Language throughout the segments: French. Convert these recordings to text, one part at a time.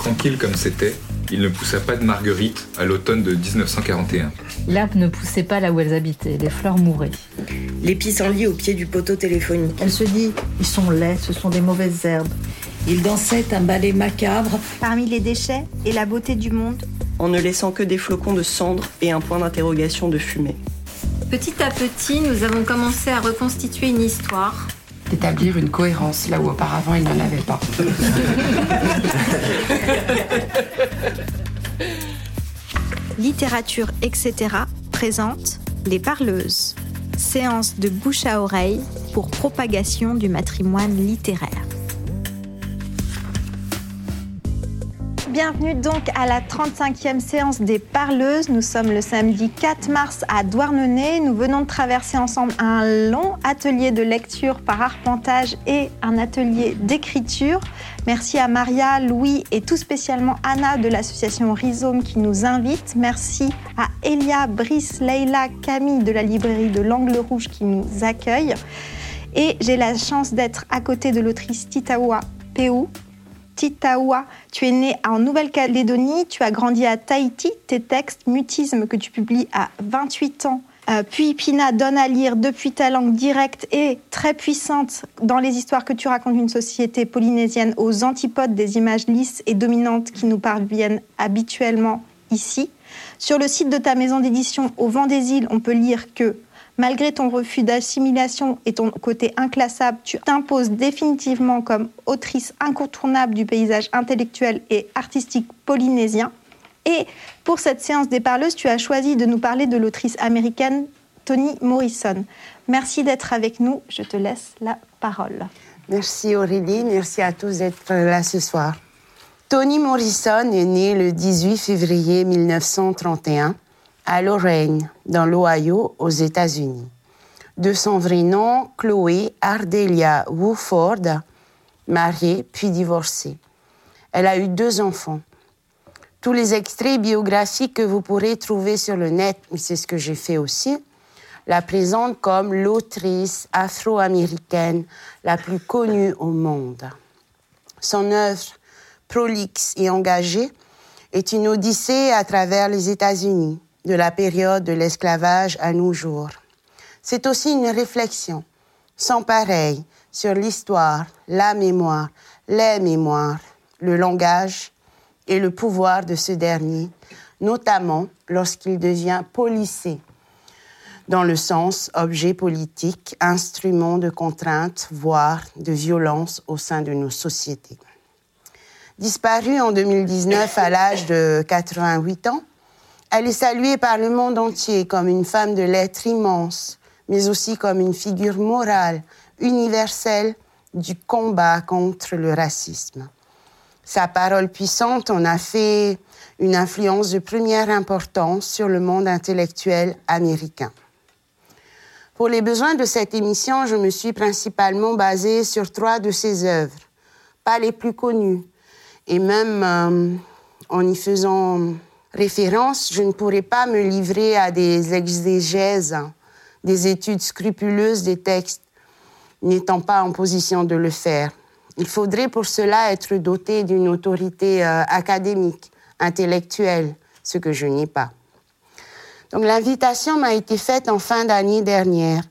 Tranquille comme c'était, il ne poussa pas de marguerite à l'automne de 1941. L'herbe ne poussait pas là où elles habitaient, les fleurs mouraient. Les pissenlits au pied du poteau téléphonique. Elle se dit ils sont laids, ce sont des mauvaises herbes. Il dansait un ballet macabre parmi les déchets et la beauté du monde, en ne laissant que des flocons de cendres et un point d'interrogation de fumée. Petit à petit, nous avons commencé à reconstituer une histoire. D'établir une cohérence là où auparavant il n'en avait pas. Littérature, etc. présente Les Parleuses. Séance de bouche à oreille pour propagation du matrimoine littéraire. Bienvenue donc à la 35e séance des Parleuses. Nous sommes le samedi 4 mars à Douarnenez. Nous venons de traverser ensemble un long atelier de lecture par arpentage et un atelier d'écriture. Merci à Maria, Louis et tout spécialement Anna de l'association Rhizome qui nous invite. Merci à Elia, Brice, Leila, Camille de la librairie de l'Angle Rouge qui nous accueille. Et j'ai la chance d'être à côté de l'autrice Titawa Peu Titawa. Tu es né en Nouvelle-Calédonie, tu as grandi à Tahiti. Tes textes, Mutisme, que tu publies à 28 ans, euh, puis Pina donne à lire depuis ta langue directe et très puissante dans les histoires que tu racontes d'une société polynésienne aux antipodes des images lisses et dominantes qui nous parviennent habituellement ici. Sur le site de ta maison d'édition Au vent des îles, on peut lire que Malgré ton refus d'assimilation et ton côté inclassable, tu t'imposes définitivement comme autrice incontournable du paysage intellectuel et artistique polynésien. Et pour cette séance des parleuses, tu as choisi de nous parler de l'autrice américaine Toni Morrison. Merci d'être avec nous. Je te laisse la parole. Merci Aurélie, merci à tous d'être là ce soir. Toni Morrison est née le 18 février 1931 à Lorraine, dans l'Ohio, aux États-Unis. De son vrai nom, Chloé Ardelia Wooford, mariée puis divorcée. Elle a eu deux enfants. Tous les extraits biographiques que vous pourrez trouver sur le net, c'est ce que j'ai fait aussi, la présentent comme l'autrice afro-américaine la plus connue au monde. Son œuvre, prolixe et engagée, est une odyssée à travers les États-Unis, de la période de l'esclavage à nos jours. C'est aussi une réflexion sans pareil sur l'histoire, la mémoire, les mémoires, le langage et le pouvoir de ce dernier, notamment lorsqu'il devient policé, dans le sens objet politique, instrument de contrainte, voire de violence au sein de nos sociétés. Disparue en 2019 à l'âge de 88 ans, elle est saluée par le monde entier comme une femme de lettres immense, mais aussi comme une figure morale, universelle du combat contre le racisme. Sa parole puissante en a fait une influence de première importance sur le monde intellectuel américain. Pour les besoins de cette émission, je me suis principalement basée sur trois de ses œuvres, pas les plus connues, et même euh, en y faisant référence, je ne pourrais pas me livrer à des exégèses, des études scrupuleuses des textes, n'étant pas en position de le faire. Il faudrait pour cela être doté d'une autorité euh, académique, intellectuelle, ce que je n'ai pas. Donc l'invitation m'a été faite en fin d'année dernière.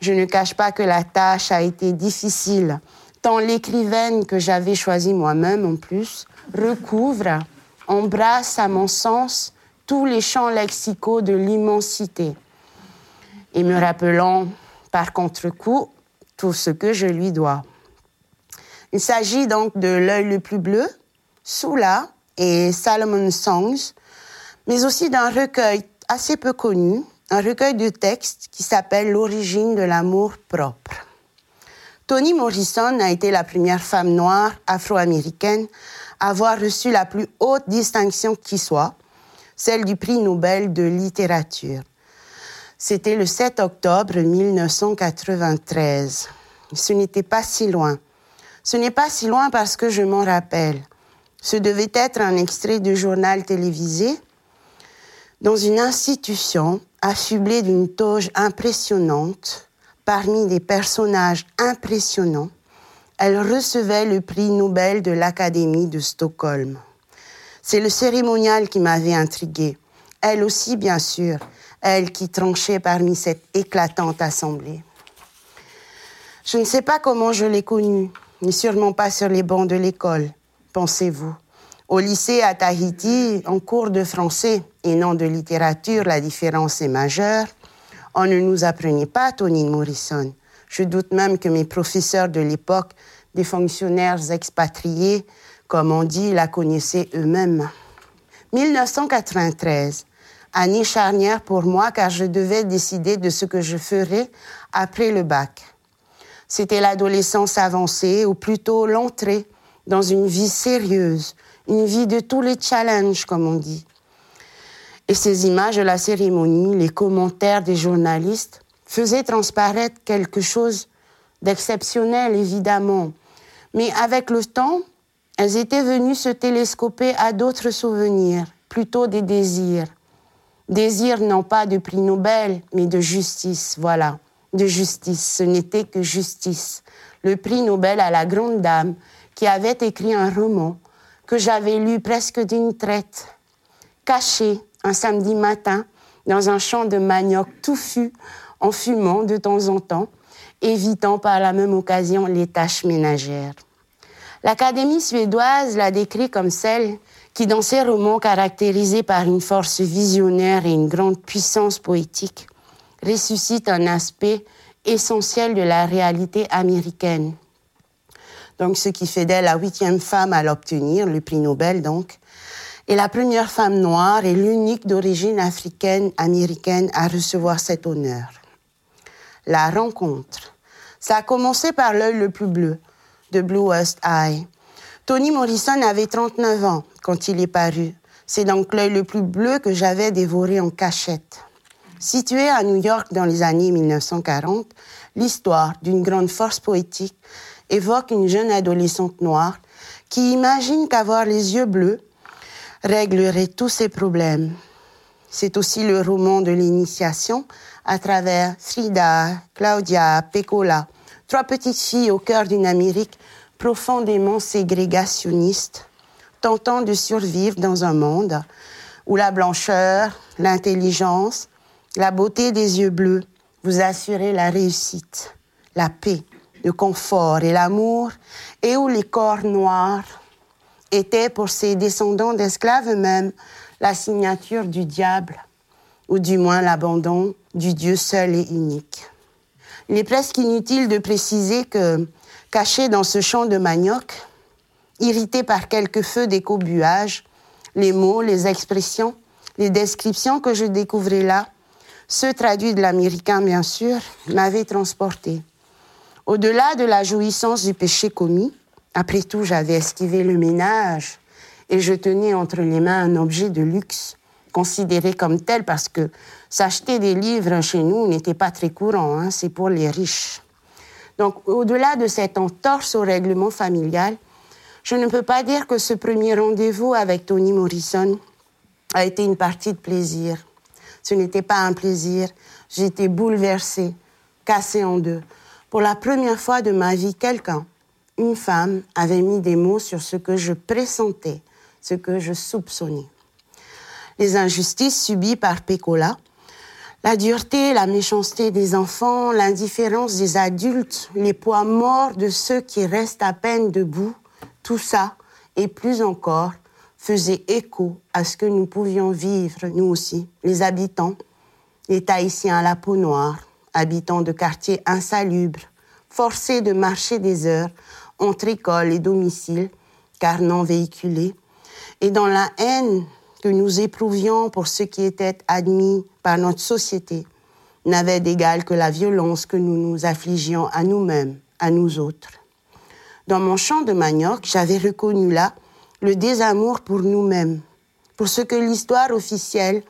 Je ne cache pas que la tâche a été difficile, tant l'écrivaine que j'avais choisie moi-même en plus recouvre embrasse, à mon sens, tous les champs lexicaux de l'immensité, et me rappelant par contre-coup tout ce que je lui dois. Il s'agit donc de L'œil le plus bleu, Soula et Salomon Songs, mais aussi d'un recueil assez peu connu, un recueil de textes qui s'appelle L'origine de l'amour propre. Toni Morrison a été la première femme noire afro-américaine avoir reçu la plus haute distinction qui soit, celle du prix Nobel de littérature. C'était le 7 octobre 1993. Ce n'était pas si loin. Ce n'est pas si loin parce que je m'en rappelle. Ce devait être un extrait du journal télévisé dans une institution affublée d'une toge impressionnante, parmi des personnages impressionnants, elle recevait le prix Nobel de l'Académie de Stockholm. C'est le cérémonial qui m'avait intriguée. Elle aussi, bien sûr, elle qui tranchait parmi cette éclatante assemblée. Je ne sais pas comment je l'ai connue, mais sûrement pas sur les bancs de l'école, pensez-vous. Au lycée à Tahiti, en cours de français et non de littérature, la différence est majeure. On ne nous apprenait pas Toni Morrison. Je doute même que mes professeurs de l'époque, des fonctionnaires expatriés, comme on dit, la connaissaient eux-mêmes. 1993, année charnière pour moi car je devais décider de ce que je ferais après le bac. C'était l'adolescence avancée, ou plutôt l'entrée dans une vie sérieuse, une vie de tous les challenges, comme on dit. Et ces images de la cérémonie, les commentaires des journalistes, faisaient transparaître quelque chose d'exceptionnel, évidemment. Mais avec le temps, elles étaient venues se télescoper à d'autres souvenirs, plutôt des désirs. Désirs non pas de prix Nobel, mais de justice, voilà. De justice, ce n'était que justice. Le prix Nobel à la grande dame qui avait écrit un roman que j'avais lu presque d'une traite, caché un samedi matin dans un champ de manioc touffu, en fumant de temps en temps, évitant par la même occasion les tâches ménagères. L'Académie suédoise l'a décrit comme celle qui, dans ses romans caractérisés par une force visionnaire et une grande puissance poétique, ressuscite un aspect essentiel de la réalité américaine donc ce qui fait d'elle la huitième femme à l'obtenir, le prix Nobel donc, et la première femme noire et l'unique d'origine africaine américaine à recevoir cet honneur. La rencontre. Ça a commencé par l'œil le plus bleu, de Blue West Eye. Toni Morrison avait 39 ans quand il est paru. C'est donc l'œil le plus bleu que j'avais dévoré en cachette. Situé à New York dans les années 1940, l'histoire d'une grande force poétique évoque une jeune adolescente noire qui imagine qu'avoir les yeux bleus réglerait tous ses problèmes. C'est aussi le roman de l'initiation à travers Frida, Claudia, Pecola, trois petites filles au cœur d'une Amérique profondément ségrégationniste, tentant de survivre dans un monde où la blancheur, l'intelligence, la beauté des yeux bleus vous assuraient la réussite, la paix, le confort et l'amour, et où les corps noirs étaient pour ses descendants d'esclaves eux-mêmes la signature du diable, ou du moins l'abandon du Dieu seul et unique. Il est presque inutile de préciser que, caché dans ce champ de manioc, irrité par quelques feux d'écobuage, les mots, les expressions, les descriptions que je découvrais là, ceux traduits de l'américain bien sûr, m'avaient transporté. Au-delà de la jouissance du péché commis, après tout, j'avais esquivé le ménage et je tenais entre les mains un objet de luxe, considéré comme tel parce que s'acheter des livres chez nous n'était pas très courant, hein, c'est pour les riches. Donc, au-delà de cette entorse au règlement familial, je ne peux pas dire que ce premier rendez-vous avec Toni Morrison a été une partie de plaisir. Ce n'était pas un plaisir, j'étais bouleversée, cassée en deux. Pour la première fois de ma vie, quelqu'un, une femme, avait mis des mots sur ce que je pressentais, ce que je soupçonnais. Les injustices subies par Pécola, la dureté, la méchanceté des enfants, l'indifférence des adultes, les poids morts de ceux qui restent à peine debout, tout ça, et plus encore, faisait écho à ce que nous pouvions vivre, nous aussi, les habitants, les Tahitiens à la peau noire, habitants de quartiers insalubres, forcés de marcher des heures entre école et domicile, car non véhiculés, et dans la haine que nous éprouvions pour ce qui était admis par notre société, n'avait d'égal que la violence que nous nous affligions à nous-mêmes, à nous autres. Dans mon champ de manioc, j'avais reconnu là le désamour pour nous-mêmes, pour ce que l'histoire officielle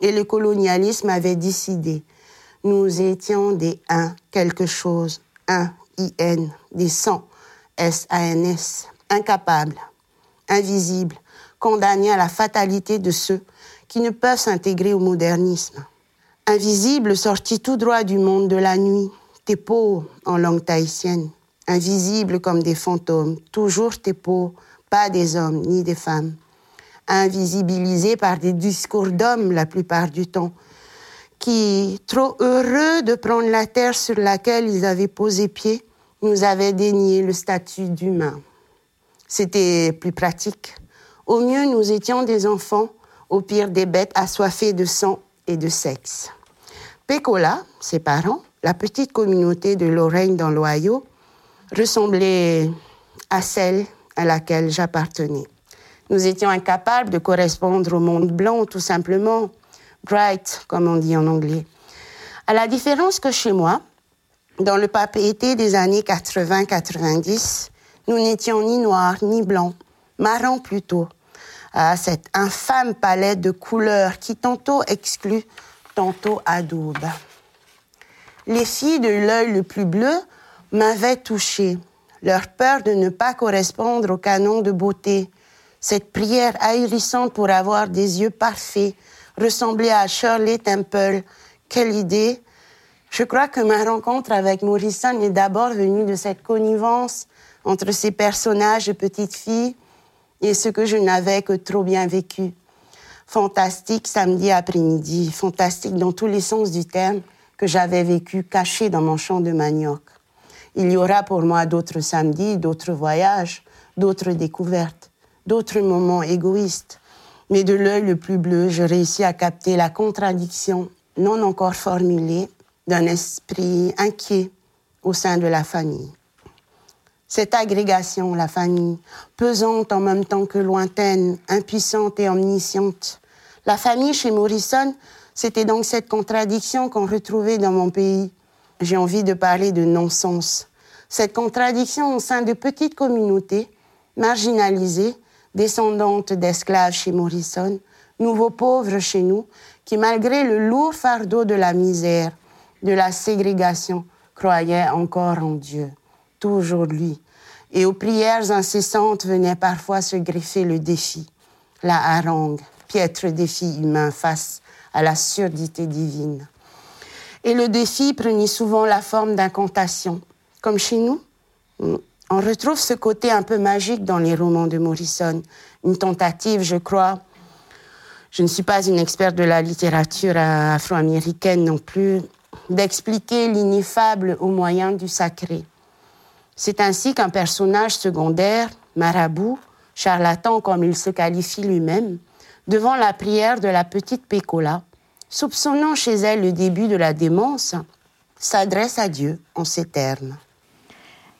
et le colonialisme avaient décidé, nous étions des un quelque chose, un IN, des sans, S-A-N-S, incapables, invisibles, condamnés à la fatalité de ceux qui ne peuvent s'intégrer au modernisme. Invisibles, sortis tout droit du monde de la nuit, tepo en langue tahitienne, invisibles comme des fantômes, toujours tepo, pas des hommes ni des femmes. invisibilisés par des discours d'hommes la plupart du temps, qui, trop heureux de prendre la terre sur laquelle ils avaient posé pied, nous avaient dénié le statut d'humain. C'était plus pratique. Au mieux, nous étions des enfants, au pire des bêtes assoiffées de sang et de sexe. Pécola, ses parents, la petite communauté de Lorraine dans l'Ohio, ressemblait à celle à laquelle j'appartenais. Nous étions incapables de correspondre au monde blanc, tout simplement, bright, comme on dit en anglais. À la différence que chez moi, dans le papier des années 80-90, nous n'étions ni noirs ni blancs, marrons plutôt, à cette infâme palette de couleurs qui tantôt exclut, tantôt adoube. Les filles de l'œil le plus bleu m'avaient touchée. Leur peur de ne pas correspondre au canon de beauté, cette prière ahurissante pour avoir des yeux parfaits, ressemblait à Shirley Temple. Quelle idée! Je crois que ma rencontre avec Morrison est d'abord venue de cette connivence entre ces personnages de petites filles et ce que je n'avais que trop bien vécu. Fantastique samedi après-midi, fantastique dans tous les sens du terme que j'avais vécu caché dans mon champ de manioc. Il y aura pour moi d'autres samedis, d'autres voyages, d'autres découvertes, d'autres moments égoïstes. Mais de l'œil le plus bleu, je réussis à capter la contradiction non encore formulée d'un esprit inquiet au sein de la famille. Cette agrégation, la famille, pesante en même temps que lointaine, impuissante et omnisciente. La famille chez Morrison, c'était donc cette contradiction qu'on retrouvait dans mon pays. J'ai envie de parler de non-sens. Cette contradiction au sein de petites communautés marginalisées, descendantes d'esclaves chez Morrison, nouveaux pauvres chez nous, qui malgré le lourd fardeau de la misère, de la ségrégation, croyaient encore en Dieu, toujours lui. Et aux prières incessantes venait parfois se greffer le défi, la harangue, piètre défi humain face à la surdité divine. Et le défi prenait souvent la forme d'incantation. Comme chez nous, on retrouve ce côté un peu magique dans les romans de Morrison. Une tentative, je crois. Je ne suis pas une experte de la littérature afro-américaine non plus, d'expliquer l'ineffable au moyen du sacré. C'est ainsi qu'un personnage secondaire, marabout, charlatan comme il se qualifie lui-même, devant la prière de la petite Pécola, soupçonnant chez elle le début de la démence, s'adresse à Dieu en ces termes.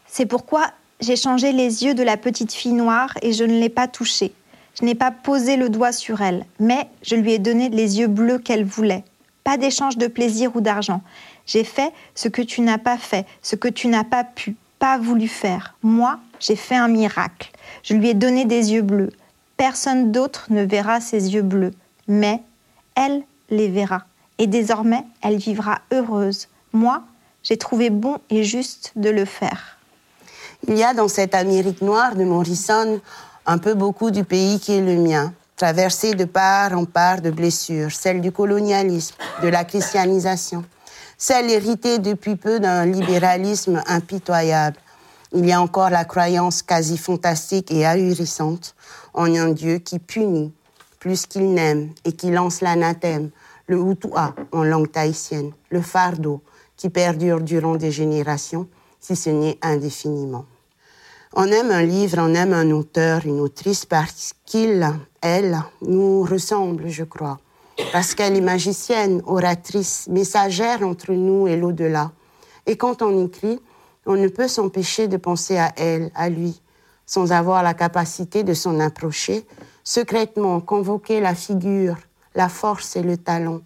C'est pourquoi j'ai changé les yeux de la petite fille noire et je ne l'ai pas touchée. Je n'ai pas posé le doigt sur elle, mais je lui ai donné les yeux bleus qu'elle voulait. Pas d'échange de plaisir ou d'argent. J'ai fait ce que tu n'as pas fait, ce que tu n'as pas pu, pas voulu faire. Moi, j'ai fait un miracle. Je lui ai donné des yeux bleus. Personne d'autre ne verra ses yeux bleus, mais elle les verra. Et désormais, elle vivra heureuse. Moi, j'ai trouvé bon et juste de le faire. Il y a dans cette Amérique noire de Morrison un peu beaucoup du pays qui est le mien, traversé de part en part de blessures, celle du colonialisme, de la christianisation, celle héritée depuis peu d'un libéralisme impitoyable. Il y a encore la croyance quasi fantastique et ahurissante en un Dieu qui punit plus qu'il n'aime et qui lance l'anathème, le hutua en langue tahitienne, le fardeau qui perdure durant des générations, si ce n'est indéfiniment. On aime un livre, on aime un auteur, une autrice parce qu'il, elle, nous ressemble, je crois. Parce qu'elle est magicienne, oratrice, messagère entre nous et l'au-delà. Et quand on écrit, on ne peut s'empêcher de penser à elle, à lui, sans avoir la capacité de s'en approcher, secrètement convoquer la figure, la force et le talent.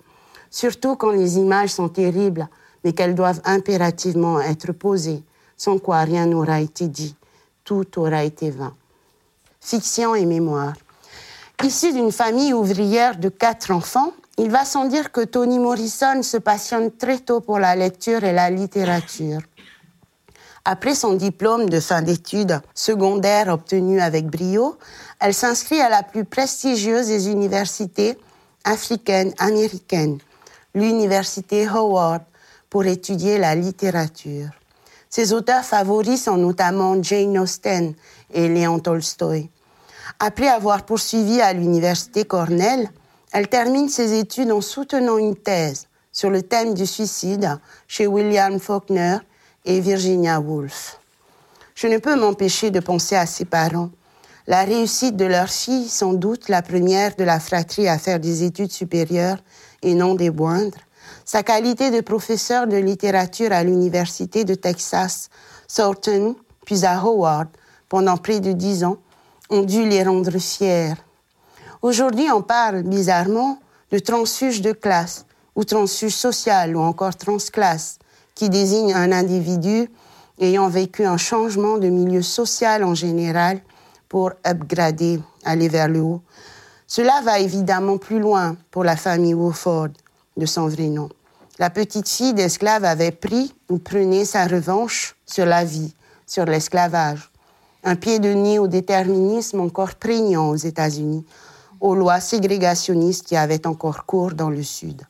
Surtout quand les images sont terribles, mais qu'elles doivent impérativement être posées, sans quoi rien n'aura été dit tout aura été vain. Fiction et mémoire. Issu d'une famille ouvrière de quatre enfants, il va sans dire que Toni Morrison se passionne très tôt pour la lecture et la littérature. Après son diplôme de fin d'études secondaires obtenu avec brio, elle s'inscrit à la plus prestigieuse des universités africaines américaines, l'université Howard, pour étudier la littérature. Ses auteurs favoris sont notamment Jane Austen et Léon Tolstoï. Après avoir poursuivi à l'université Cornell, elle termine ses études en soutenant une thèse sur le thème du suicide chez William Faulkner et Virginia Woolf. Je ne peux m'empêcher de penser à ses parents. La réussite de leur fille, sans doute la première de la fratrie à faire des études supérieures et non des moindres, sa qualité de professeur de littérature à l'université de Texas, Thornton, puis à Howard, pendant près de dix ans, ont dû les rendre fiers. Aujourd'hui, on parle bizarrement de transfuge de classe, ou transfuge social, ou encore transclasse, qui désigne un individu ayant vécu un changement de milieu social en général pour upgrader, aller vers le haut. Cela va évidemment plus loin pour la famille Wofford, de son vrai nom. La petite fille d'esclave avait pris ou prenait sa revanche sur la vie, sur l'esclavage. Un pied de nez au déterminisme encore prégnant aux États-Unis, aux lois ségrégationnistes qui avaient encore cours dans le Sud.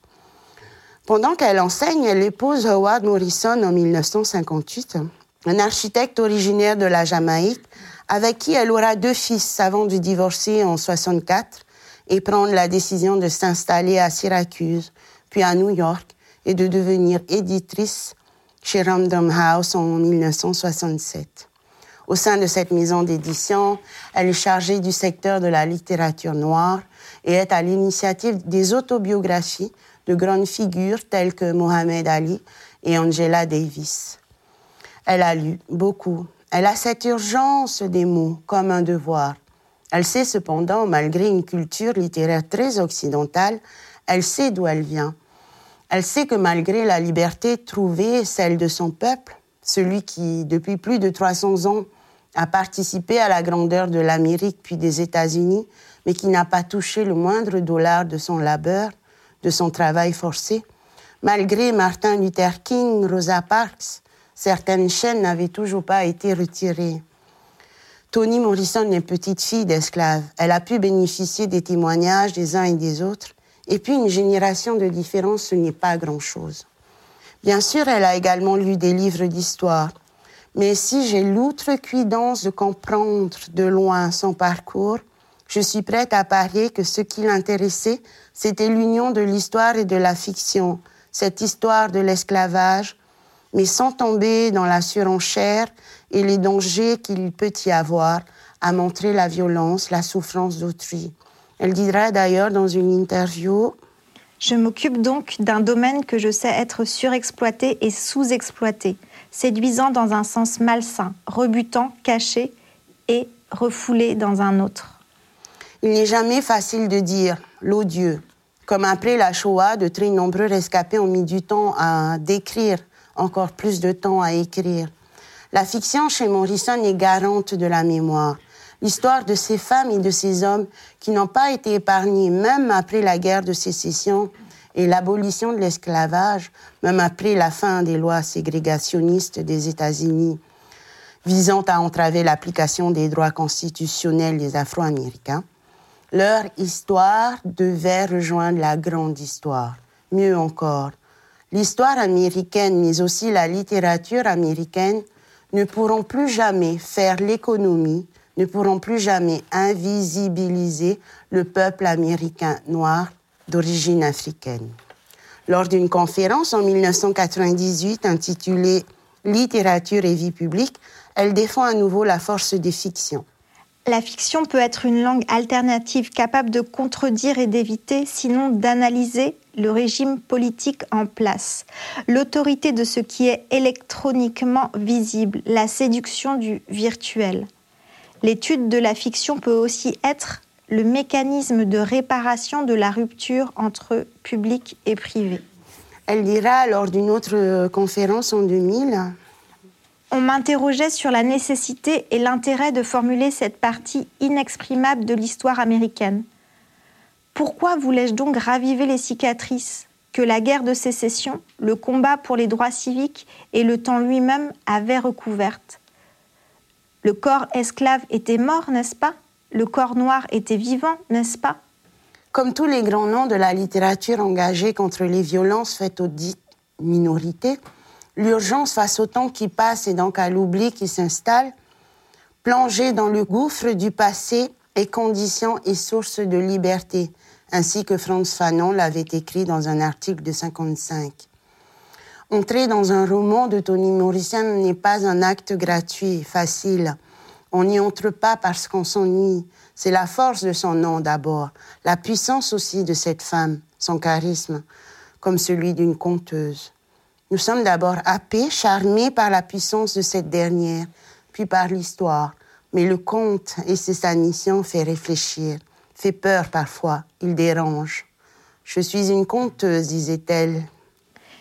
Pendant qu'elle enseigne, elle épouse Howard Morrison en 1958, un architecte originaire de la Jamaïque, avec qui elle aura deux fils avant de divorcer en 64 et prendre la décision de s'installer à Syracuse, puis à New York, et de devenir éditrice chez Random House en 1967. Au sein de cette maison d'édition, elle est chargée du secteur de la littérature noire et est à l'initiative des autobiographies de grandes figures telles que Mohamed Ali et Angela Davis. Elle a lu beaucoup. Elle a cette urgence des mots comme un devoir. Elle sait cependant, malgré une culture littéraire très occidentale, elle sait d'où elle vient. Elle sait que malgré la liberté trouvée, celle de son peuple, celui qui, depuis plus de 300 ans, a participé à la grandeur de l'Amérique puis des États-Unis, mais qui n'a pas touché le moindre dollar de son labeur, de son travail forcé. Malgré Martin Luther King, Rosa Parks, certaines chaînes n'avaient toujours pas été retirées. Toni Morrison est petite fille d'esclave. Elle a pu bénéficier des témoignages des uns et des autres. Et puis une génération de différence, ce n'est pas grand-chose. Bien sûr, elle a également lu des livres d'histoire. Mais si j'ai l'outrecuidance de comprendre de loin son parcours, je suis prête à parier que ce qui l'intéressait, c'était l'union de l'histoire et de la fiction, cette histoire de l'esclavage, mais sans tomber dans la surenchère et les dangers qu'il peut y avoir à montrer la violence, la souffrance d'autrui. Elle dira d'ailleurs dans une interview Je m'occupe donc d'un domaine que je sais être surexploité et sous-exploité, séduisant dans un sens malsain, rebutant, caché et refoulé dans un autre. Il n'est jamais facile de dire l'odieux. Comme après la Shoah, de très nombreux rescapés ont mis du temps à décrire, encore plus de temps à écrire. La fiction chez Morrison est garante de la mémoire. L'histoire de ces femmes et de ces hommes qui n'ont pas été épargnés même après la guerre de sécession et l'abolition de l'esclavage, même après la fin des lois ségrégationnistes des États-Unis visant à entraver l'application des droits constitutionnels des Afro-Américains. Leur histoire devait rejoindre la grande histoire. Mieux encore, l'histoire américaine, mais aussi la littérature américaine, ne pourront plus jamais faire l'économie, ne pourront plus jamais invisibiliser le peuple américain noir d'origine africaine. Lors d'une conférence en 1998 intitulée Littérature et vie publique, elle défend à nouveau la force des fictions. La fiction peut être une langue alternative capable de contredire et d'éviter, sinon d'analyser le régime politique en place, l'autorité de ce qui est électroniquement visible, la séduction du virtuel. L'étude de la fiction peut aussi être le mécanisme de réparation de la rupture entre public et privé. Elle dira lors d'une autre conférence en 2000 on m'interrogeait sur la nécessité et l'intérêt de formuler cette partie inexprimable de l'histoire américaine. Pourquoi voulais-je donc raviver les cicatrices que la guerre de sécession, le combat pour les droits civiques et le temps lui-même avaient recouvertes? Le corps esclave était mort, n'est-ce pas? Le corps noir était vivant, n'est-ce pas? Comme tous les grands noms de la littérature engagée contre les violences faites aux dites minorités, l'urgence face au temps qui passe et donc à l'oubli qui s'installe, plongée dans le gouffre du passé est condition et source de liberté, ainsi que Franz Fanon l'avait écrit dans un article de 55. Entrer dans un roman de Toni Morrison n'est pas un acte gratuit, facile. On n'y entre pas parce qu'on s'ennuie. C'est la force de son nom d'abord, la puissance aussi de cette femme, son charisme, comme celui d'une conteuse. Nous sommes d'abord happés, charmés par la puissance de cette dernière, puis par l'histoire. Mais le conte, et c'est sa mission, fait réfléchir, fait peur parfois, il dérange. Je suis une conteuse, disait-elle,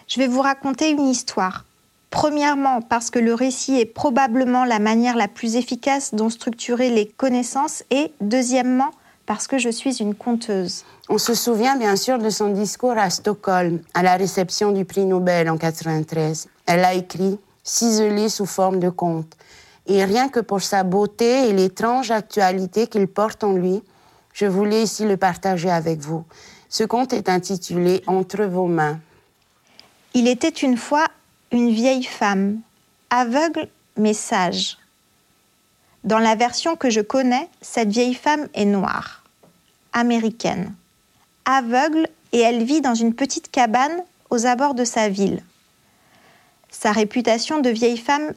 je vais vous raconter une histoire. Premièrement, parce que le récit est probablement la manière la plus efficace dont structurer les connaissances. Et deuxièmement, parce que je suis une conteuse. On se souvient bien sûr de son discours à Stockholm, à la réception du prix Nobel en 1993. Elle a écrit ciselé sous forme de conte. Et rien que pour sa beauté et l'étrange actualité qu'il porte en lui, je voulais ici le partager avec vous. Ce conte est intitulé Entre vos mains. Il était une fois une vieille femme, aveugle mais sage. Dans la version que je connais, cette vieille femme est noire, américaine, aveugle et elle vit dans une petite cabane aux abords de sa ville. Sa réputation de vieille femme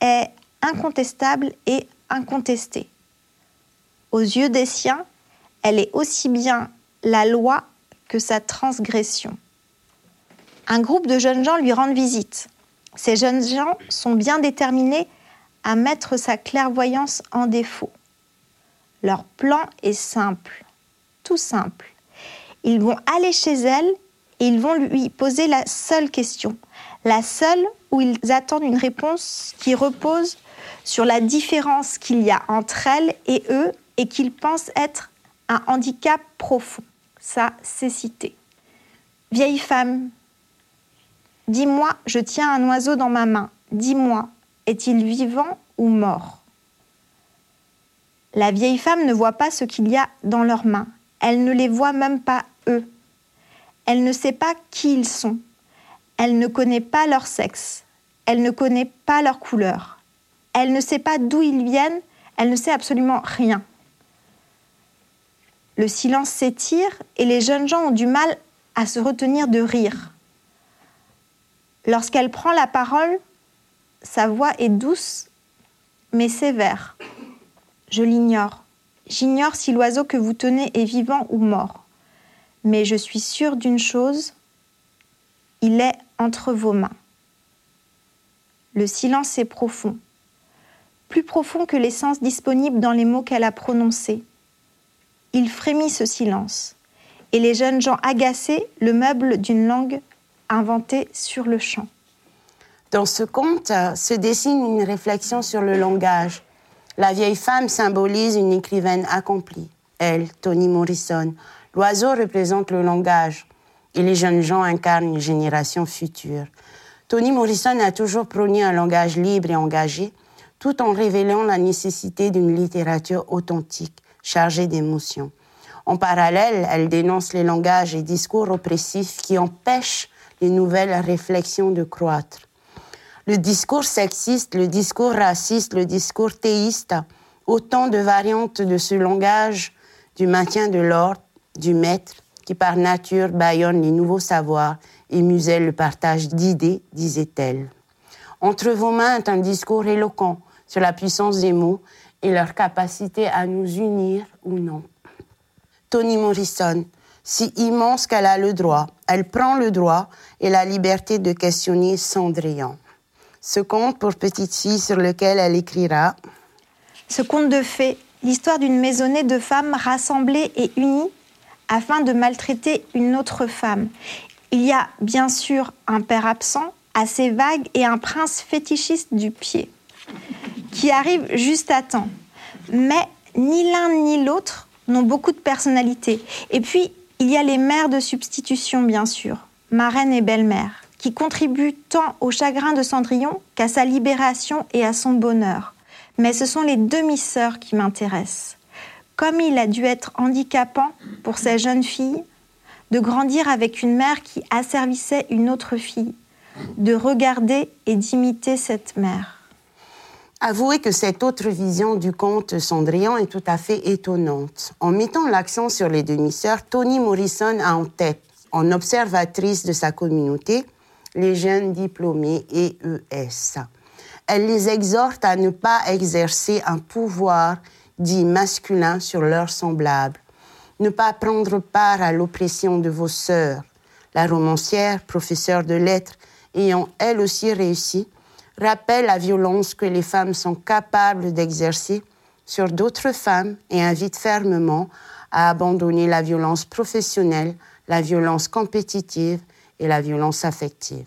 est incontestable et incontestée. Aux yeux des siens, elle est aussi bien la loi que sa transgression un groupe de jeunes gens lui rendent visite. Ces jeunes gens sont bien déterminés à mettre sa clairvoyance en défaut. Leur plan est simple, tout simple. Ils vont aller chez elle et ils vont lui poser la seule question, la seule où ils attendent une réponse qui repose sur la différence qu'il y a entre elle et eux et qu'ils pensent être un handicap profond, sa cécité. Vieille femme, Dis-moi, je tiens un oiseau dans ma main. Dis-moi, est-il vivant ou mort? La vieille femme ne voit pas ce qu'il y a dans leurs mains. Elle ne les voit même pas eux. Elle ne sait pas qui ils sont. Elle ne connaît pas leur sexe. Elle ne connaît pas leur couleur. Elle ne sait pas d'où ils viennent. Elle ne sait absolument rien. Le silence s'étire et les jeunes gens ont du mal à se retenir de rire. Lorsqu'elle prend la parole, sa voix est douce mais sévère. Je l'ignore. J'ignore si l'oiseau que vous tenez est vivant ou mort. Mais je suis sûre d'une chose, il est entre vos mains. Le silence est profond, plus profond que l'essence disponible dans les mots qu'elle a prononcés. Il frémit ce silence, et les jeunes gens agacés le meublent d'une langue inventé sur le champ. Dans ce conte se dessine une réflexion sur le langage. La vieille femme symbolise une écrivaine accomplie. Elle, Toni Morrison. L'oiseau représente le langage. Et les jeunes gens incarnent une génération future. Toni Morrison a toujours prôné un langage libre et engagé, tout en révélant la nécessité d'une littérature authentique, chargée d'émotions. En parallèle, elle dénonce les langages et discours oppressifs qui empêchent les nouvelles réflexions de croître. Le discours sexiste, le discours raciste, le discours théiste, autant de variantes de ce langage du maintien de l'ordre, du maître, qui par nature bâillonne les nouveaux savoirs et muselle le partage d'idées, disait-elle. Entre vos mains est un discours éloquent sur la puissance des mots et leur capacité à nous unir ou non. Toni Morrison, si immense qu'elle a le droit. Elle prend le droit et la liberté de questionner Cendrillon. Ce conte pour petite fille sur lequel elle écrira. Ce conte de fées, l'histoire d'une maisonnée de femmes rassemblées et unies afin de maltraiter une autre femme. Il y a bien sûr un père absent, assez vague, et un prince fétichiste du pied, qui arrive juste à temps. Mais ni l'un ni l'autre n'ont beaucoup de personnalité. Et puis, il y a les mères de substitution, bien sûr, marraine et belle-mère, qui contribuent tant au chagrin de Cendrillon qu'à sa libération et à son bonheur. Mais ce sont les demi-sœurs qui m'intéressent. Comme il a dû être handicapant pour ces jeunes filles de grandir avec une mère qui asservissait une autre fille, de regarder et d'imiter cette mère. Avouez que cette autre vision du conte Cendrillon est tout à fait étonnante. En mettant l'accent sur les demi-sœurs, Toni Morrison a en tête, en observatrice de sa communauté, les jeunes diplômés EES. Elle les exhorte à ne pas exercer un pouvoir dit masculin sur leurs semblables, ne pas prendre part à l'oppression de vos sœurs. La romancière, professeure de lettres, ayant elle aussi réussi, rappelle la violence que les femmes sont capables d'exercer sur d'autres femmes et invite fermement à abandonner la violence professionnelle, la violence compétitive et la violence affective.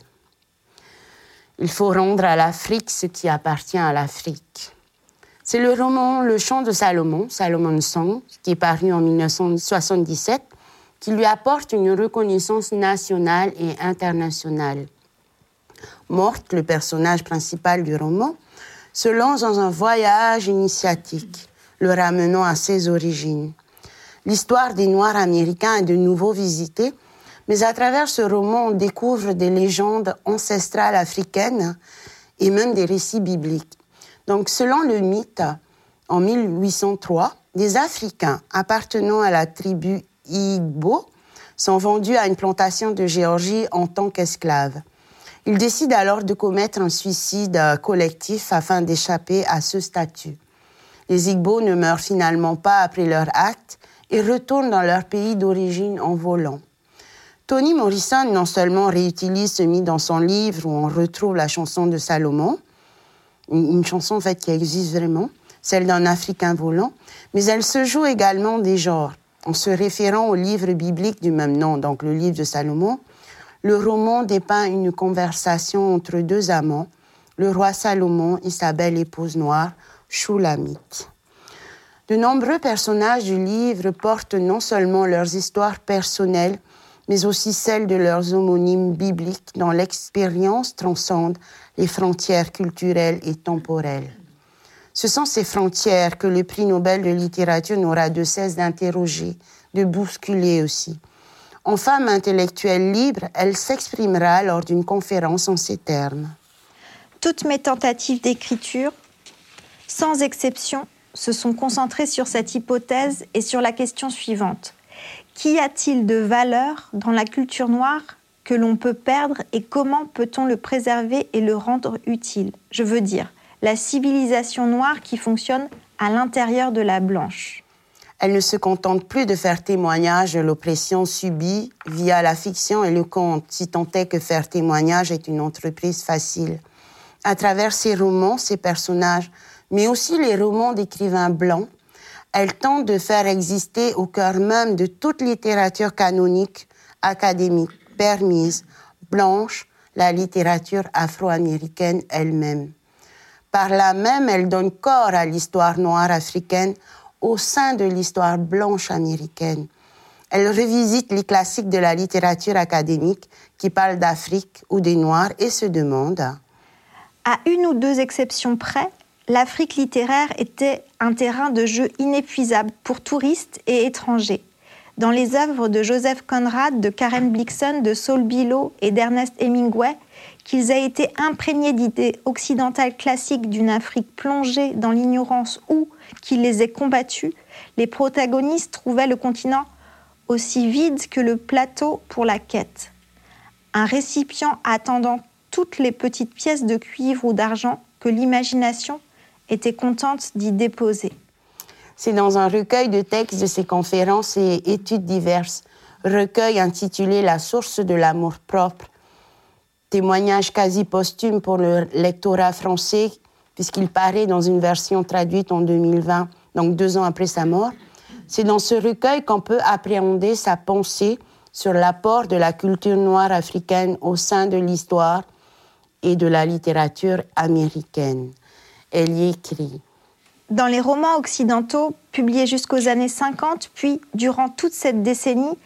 Il faut rendre à l'Afrique ce qui appartient à l'Afrique. C'est le roman Le chant de Salomon, Salomon Song, qui est paru en 1977, qui lui apporte une reconnaissance nationale et internationale. Morte, le personnage principal du roman, se lance dans un voyage initiatique, le ramenant à ses origines. L'histoire des Noirs américains est de nouveau visitée, mais à travers ce roman, on découvre des légendes ancestrales africaines et même des récits bibliques. Donc, selon le mythe, en 1803, des Africains appartenant à la tribu Igbo sont vendus à une plantation de Géorgie en tant qu'esclaves. Ils décident alors de commettre un suicide collectif afin d'échapper à ce statut. Les Igbo ne meurent finalement pas après leur acte et retournent dans leur pays d'origine en volant. Toni Morrison non seulement réutilise ce mythe dans son livre où on retrouve la chanson de Salomon, une, chanson en fait qui existe vraiment, celle d'un Africain volant, mais elle se joue également des genres. En se référant au livre biblique du même nom, donc le livre de Salomon, le roman dépeint une conversation entre deux amants, le roi Salomon et sa belle épouse noire, Shulamite. De nombreux personnages du livre portent non seulement leurs histoires personnelles, mais aussi celles de leurs homonymes bibliques dont l'expérience transcende les frontières culturelles et temporelles. Ce sont ces frontières que le prix Nobel de littérature n'aura de cesse d'interroger, de bousculer aussi. En femme intellectuelle libre, elle s'exprimera lors d'une conférence en ces termes. Toutes mes tentatives d'écriture, sans exception, se sont concentrées sur cette hypothèse et sur la question suivante. Qu'y a-t-il de valeur dans la culture noire que l'on peut perdre et comment peut-on le préserver et le rendre utile? Je veux dire, la civilisation noire qui fonctionne à l'intérieur de la blanche. Elle ne se contente plus de faire témoignage de l'oppression subie via la fiction et le conte, si tant est que faire témoignage est une entreprise facile. À travers ses romans, ses personnages, mais aussi les romans d'écrivains blancs, elle tente de faire exister au cœur même de toute littérature canonique, académique, permise, blanche, la littérature afro-américaine elle-même. Par là même, elle donne corps à l'histoire noire africaine au sein de l'histoire blanche américaine. Elle revisite les classiques de la littérature académique qui parlent d'Afrique ou des Noirs et se demande À une ou deux exceptions près, l'Afrique littéraire était un terrain de jeu inépuisable pour touristes et étrangers. Dans les œuvres de Joseph Conrad, de Karen Blixen, de Saul Billow et d'Ernest Hemingway, qu'ils aient été imprégnés d'idées occidentales classiques d'une Afrique plongée dans l'ignorance ou qu'ils les aient combattus, les protagonistes trouvaient le continent aussi vide que le plateau pour la quête. Un récipient attendant toutes les petites pièces de cuivre ou d'argent que l'imagination était contente d'y déposer. C'est dans un recueil de textes de ses conférences et études diverses, recueil intitulé La source de l'amour propre, témoignage quasi posthume pour le lectorat français, puisqu'il paraît dans une version traduite en 2020, donc deux ans après sa mort. C'est dans ce recueil qu'on peut appréhender sa pensée sur l'apport de la culture noire africaine au sein de l'histoire et de la littérature américaine. Elle y écrit. Dans les romans occidentaux publiés jusqu'aux années 50, puis durant toute cette décennie,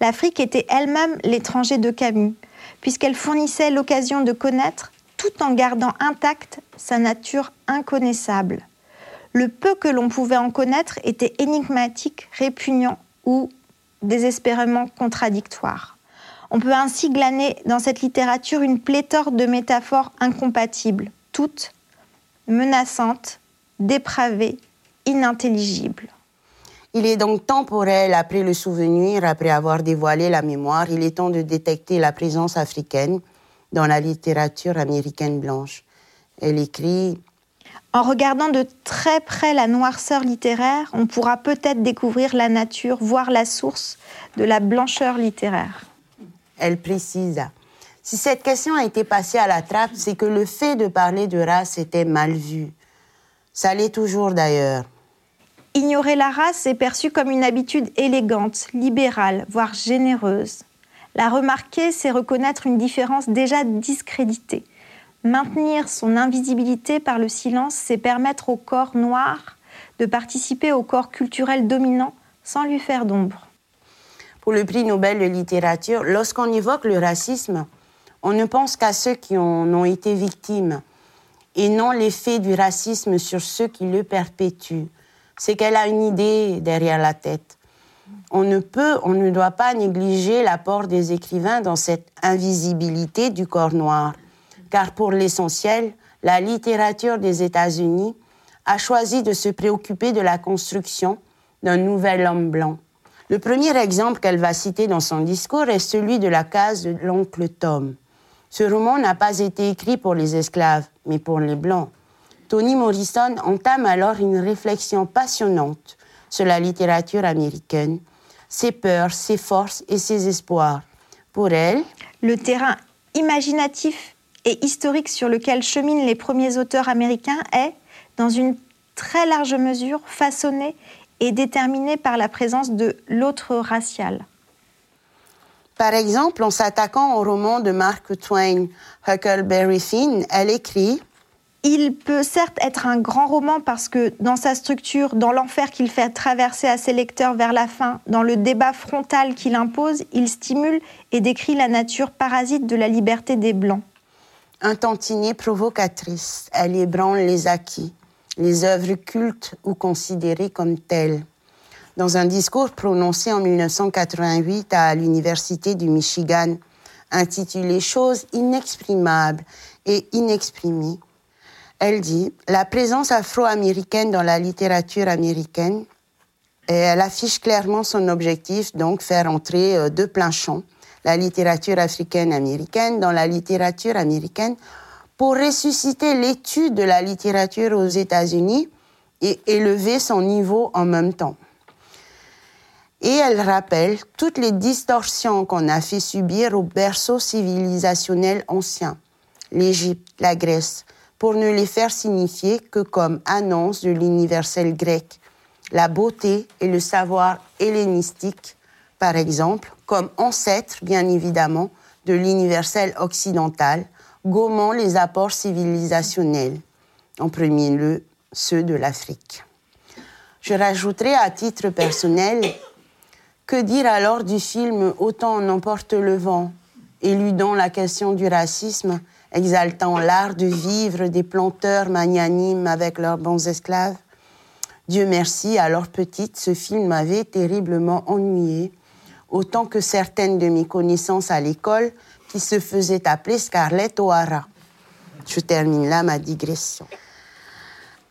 l'Afrique était elle-même l'étranger de Camus puisqu'elle fournissait l'occasion de connaître, tout en gardant intacte sa nature inconnaissable. Le peu que l'on pouvait en connaître était énigmatique, répugnant ou désespérément contradictoire. On peut ainsi glaner dans cette littérature une pléthore de métaphores incompatibles, toutes, menaçante, dépravée, inintelligible. Il est donc temps pour elle, après le souvenir, après avoir dévoilé la mémoire, il est temps de détecter la présence africaine dans la littérature américaine blanche. Elle écrit En regardant de très près la noirceur littéraire, on pourra peut-être découvrir la nature, voir la source de la blancheur littéraire. Elle précise Si cette question a été passée à la trappe, c'est que le fait de parler de race était mal vu. Ça l'est toujours d'ailleurs. Ignorer la race est perçu comme une habitude élégante, libérale, voire généreuse. La remarquer, c'est reconnaître une différence déjà discréditée. Maintenir son invisibilité par le silence, c'est permettre au corps noir de participer au corps culturel dominant sans lui faire d'ombre. Pour le prix Nobel de littérature, lorsqu'on évoque le racisme, on ne pense qu'à ceux qui en ont été victimes et non l'effet du racisme sur ceux qui le perpétuent c'est qu'elle a une idée derrière la tête. On ne peut, on ne doit pas négliger l'apport des écrivains dans cette invisibilité du corps noir, car pour l'essentiel, la littérature des États-Unis a choisi de se préoccuper de la construction d'un nouvel homme blanc. Le premier exemple qu'elle va citer dans son discours est celui de la case de l'oncle Tom. Ce roman n'a pas été écrit pour les esclaves, mais pour les blancs. Toni Morrison entame alors une réflexion passionnante sur la littérature américaine, ses peurs, ses forces et ses espoirs. Pour elle, le terrain imaginatif et historique sur lequel cheminent les premiers auteurs américains est, dans une très large mesure, façonné et déterminé par la présence de l'autre racial. Par exemple, en s'attaquant au roman de Mark Twain, Huckleberry Finn, elle écrit il peut certes être un grand roman parce que dans sa structure, dans l'enfer qu'il fait traverser à ses lecteurs vers la fin, dans le débat frontal qu'il impose, il stimule et décrit la nature parasite de la liberté des Blancs. Un tantinet provocatrice, elle ébranle les acquis, les œuvres cultes ou considérées comme telles. Dans un discours prononcé en 1988 à l'Université du Michigan, intitulé Choses inexprimables et inexprimées, elle dit la présence afro-américaine dans la littérature américaine, et elle affiche clairement son objectif, donc faire entrer euh, de plein champ la littérature africaine américaine dans la littérature américaine pour ressusciter l'étude de la littérature aux États-Unis et élever son niveau en même temps. Et elle rappelle toutes les distorsions qu'on a fait subir au berceau civilisationnel ancien, l'Égypte, la Grèce, pour ne les faire signifier que comme annonce de l'universel grec, la beauté et le savoir hellénistique, par exemple, comme ancêtre, bien évidemment, de l'universel occidental, gommant les apports civilisationnels, en premier lieu ceux de l'Afrique. Je rajouterai à titre personnel, que dire alors du film Autant en emporte le vent, éludant la question du racisme exaltant l'art de vivre des planteurs magnanimes avec leurs bons esclaves. Dieu merci, alors petite, ce film m'avait terriblement ennuyée, autant que certaines de mes connaissances à l'école qui se faisaient appeler Scarlett O'Hara. Je termine là ma digression.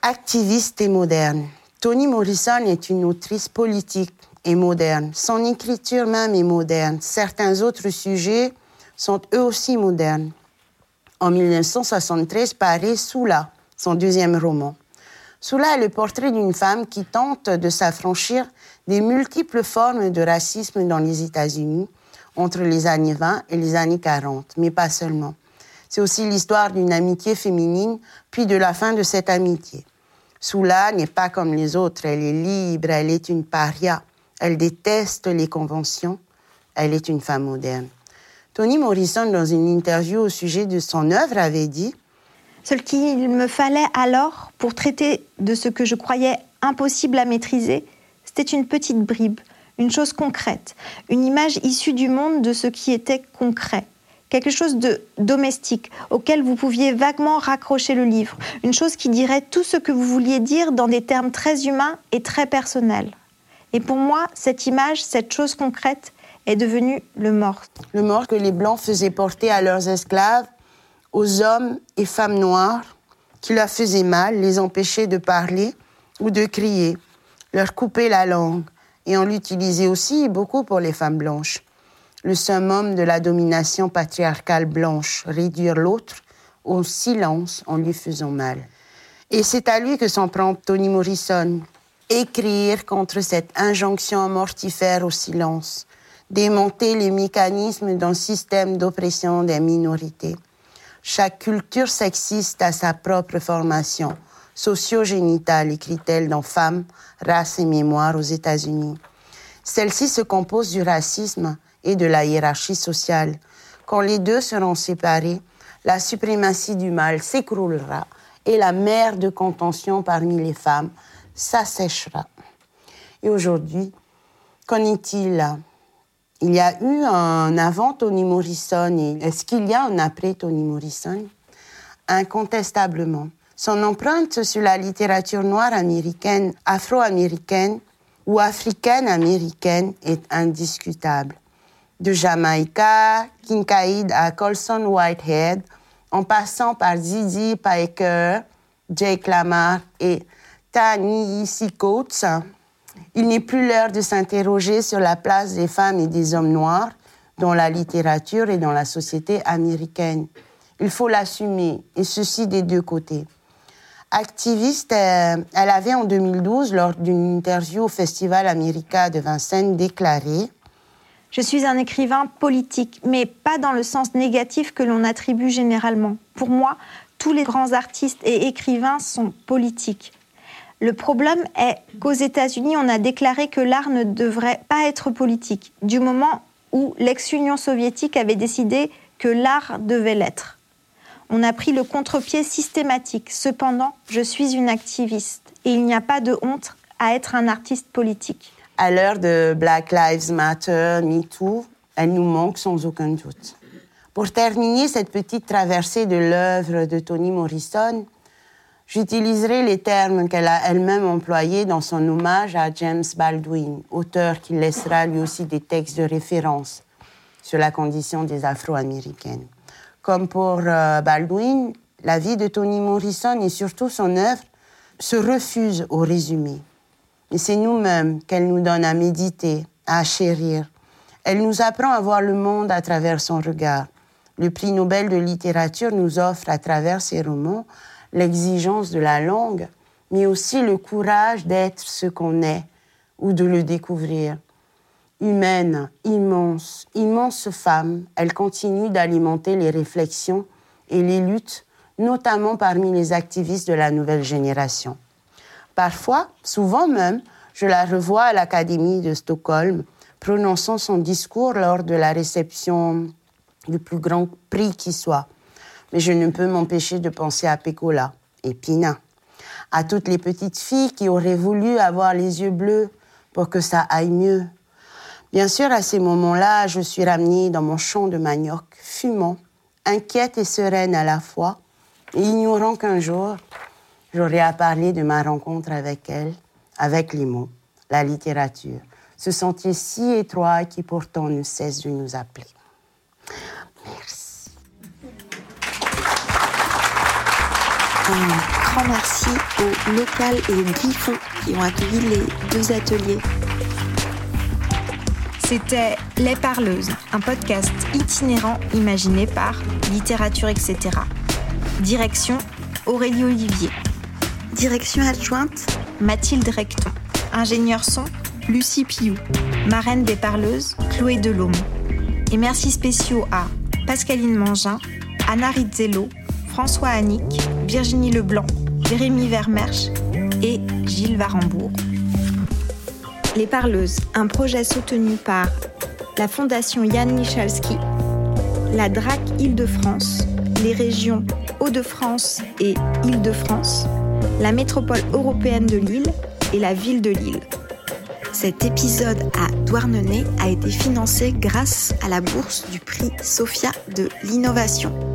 Activiste et moderne. Toni Morrison est une autrice politique et moderne. Son écriture même est moderne. Certains autres sujets sont eux aussi modernes en 1973 paraît Soula, son deuxième roman. Soula est le portrait d'une femme qui tente de s'affranchir des multiples formes de racisme dans les États-Unis entre les années 20 et les années 40, mais pas seulement. C'est aussi l'histoire d'une amitié féminine, puis de la fin de cette amitié. Soula n'est pas comme les autres, elle est libre, elle est une paria, elle déteste les conventions, elle est une femme moderne. Toni Morrison, dans une interview au sujet de son œuvre, avait dit Ce qu'il me fallait alors pour traiter de ce que je croyais impossible à maîtriser, c'était une petite bribe, une chose concrète, une image issue du monde de ce qui était concret quelque chose de domestique auquel vous pouviez vaguement raccrocher le livre, une chose qui dirait tout ce que vous vouliez dire dans des termes très humains et très personnels. Et pour moi, cette image, cette chose concrète, est devenu le mort. Le mort que les Blancs faisaient porter à leurs esclaves, aux hommes et femmes noirs, qui leur faisaient mal, les empêchaient de parler ou de crier, leur couper la langue. Et on l'utilisait aussi beaucoup pour les femmes blanches. Le summum de la domination patriarcale blanche, réduire l'autre au silence en lui faisant mal. Et c'est à lui que s'en prend Toni Morrison. Écrire contre cette injonction mortifère au silence, démonter les mécanismes d'un système d'oppression des minorités. Chaque culture sexiste a sa propre formation socio-génitale, écrit-elle dans Femmes, race et mémoire aux États-Unis. Celle-ci se compose du racisme et de la hiérarchie sociale. Quand les deux seront séparés, la suprématie du mal s'écroulera et la mer de contention parmi les femmes s'assèchera. Et aujourd'hui, qu'en est-il Il y a eu un avant Toni Morrison et est-ce qu'il y a un après Toni Morrison? Incontestablement. Son empreinte sur la littérature noire américaine, afro-américaine ou africaine-américaine est indiscutable. De Jamaïca, Kincaid à Colson Whitehead, en passant par Zizi Piker, Jake Lamar et Tani Coates, il n'est plus l'heure de s'interroger sur la place des femmes et des hommes noirs dans la littérature et dans la société américaine. Il faut l'assumer, et ceci des deux côtés. Activiste, euh, elle avait en 2012, lors d'une interview au Festival America de Vincennes, déclaré Je suis un écrivain politique, mais pas dans le sens négatif que l'on attribue généralement. Pour moi, tous les grands artistes et écrivains sont politiques. Le problème est qu'aux États-Unis, on a déclaré que l'art ne devrait pas être politique, du moment où l'ex-Union soviétique avait décidé que l'art devait l'être on a pris le contre-pied systématique. Cependant, je suis une activiste et il n'y a pas de honte à être un artiste politique. À l'heure de Black Lives Matter, MeToo, elle nous manque sans aucun doute. Pour terminer cette petite traversée de l'œuvre de Toni Morrison, j'utiliserai les termes qu'elle a elle-même employés dans son hommage à James Baldwin, auteur qui laissera lui aussi des textes de référence sur la condition des Afro-Américaines. Comme pour euh, Baldwin, la vie de Toni Morrison et surtout son œuvre se refusent au résumé. Et c'est nous-mêmes qu'elle nous donne à méditer, à chérir. Elle nous apprend à voir le monde à travers son regard. Le prix Nobel de littérature nous offre à travers ses romans l'exigence de la langue, mais aussi le courage d'être ce qu'on est ou de le découvrir humaine, immense, immense femme, elle continue d'alimenter les réflexions et les luttes, notamment parmi les activistes de la nouvelle génération. Parfois, souvent même, je la revois à l'Académie de Stockholm, prononçant son discours lors de la réception du plus grand prix qui soit. Mais je ne peux m'empêcher de penser à Pecola et Pina, à toutes les petites filles qui auraient voulu avoir les yeux bleus pour que ça aille mieux, Bien sûr, à ces moments-là, je suis ramenée dans mon champ de manioc, fumant, inquiète et sereine à la fois, et ignorant qu'un jour, j'aurais à parler de ma rencontre avec elle, avec les mots, la littérature, ce sentier si étroit qui pourtant ne cesse de nous appeler. Un grand merci au local et Griffon qui ont accueilli les deux ateliers. C'était Les Parleuses, un podcast itinérant imaginé par Littérature, etc. Direction Aurélie Olivier. Direction adjointe Mathilde Recton. Ingénieur son Lucie Piou. Marraine des Parleuses Chloé Delhomme. Et merci spéciaux à Pascaline Mangin, Anna Rizzello, François Annick, Virginie Leblanc, Jérémy Vermersch et Gilles Varembourg. Les Parleuses, un projet soutenu par la Fondation Yann Michalski, la DRAC Île-de-France, les régions Hauts-de-France et Île-de-France, la métropole européenne de Lille et la ville de Lille. Cet épisode à Douarnenez a été financé grâce à la bourse du prix Sophia de l'innovation.